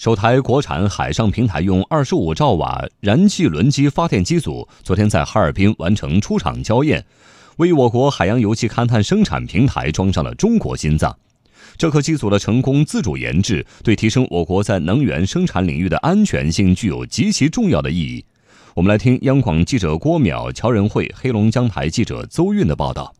首台国产海上平台用二十五兆瓦燃气轮机发电机组昨天在哈尔滨完成出厂交验，为我国海洋油气勘探生产平台装上了中国心脏。这颗机组的成功自主研制，对提升我国在能源生产领域的安全性具有极其重要的意义。我们来听央广记者郭淼、乔仁慧、黑龙江台记者邹韵的报道。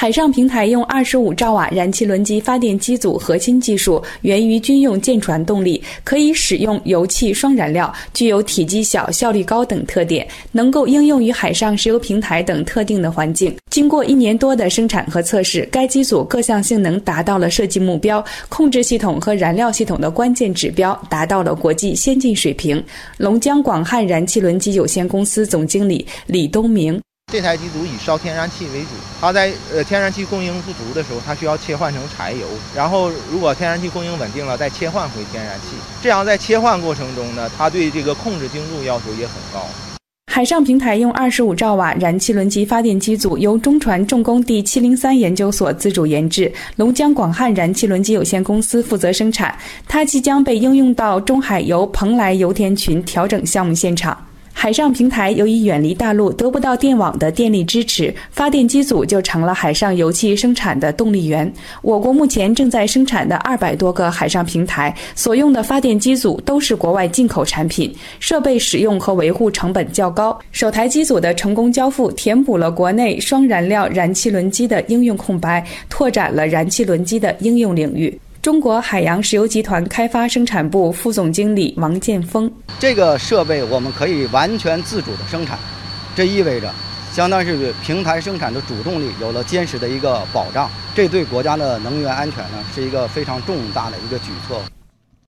海上平台用二十五兆瓦燃气轮机发电机组核心技术源于军用舰船动力，可以使用油气双燃料，具有体积小、效率高等特点，能够应用于海上石油平台等特定的环境。经过一年多的生产和测试，该机组各项性能达到了设计目标，控制系统和燃料系统的关键指标达到了国际先进水平。龙江广汉燃气轮机有限公司总经理李东明。这台机组以烧天然气为主，它在呃天然气供应不足的时候，它需要切换成柴油，然后如果天然气供应稳定了，再切换回天然气。这样在切换过程中呢，它对这个控制精度要求也很高。海上平台用二十五兆瓦燃气轮机发电机组由中船重工第七零三研究所自主研制，龙江广汉燃气轮机有限公司负责生产，它即将被应用到中海油蓬莱油田群调整项目现场。海上平台由于远离大陆，得不到电网的电力支持，发电机组就成了海上油气生产的动力源。我国目前正在生产的二百多个海上平台所用的发电机组都是国外进口产品，设备使用和维护成本较高。首台机组的成功交付，填补了国内双燃料燃气轮机的应用空白，拓展了燃气轮机的应用领域。中国海洋石油集团开发生产部副总经理王建峰：这个设备我们可以完全自主的生产，这意味着，相当是平台生产的主动力有了坚实的一个保障，这对国家的能源安全呢是一个非常重大的一个举措。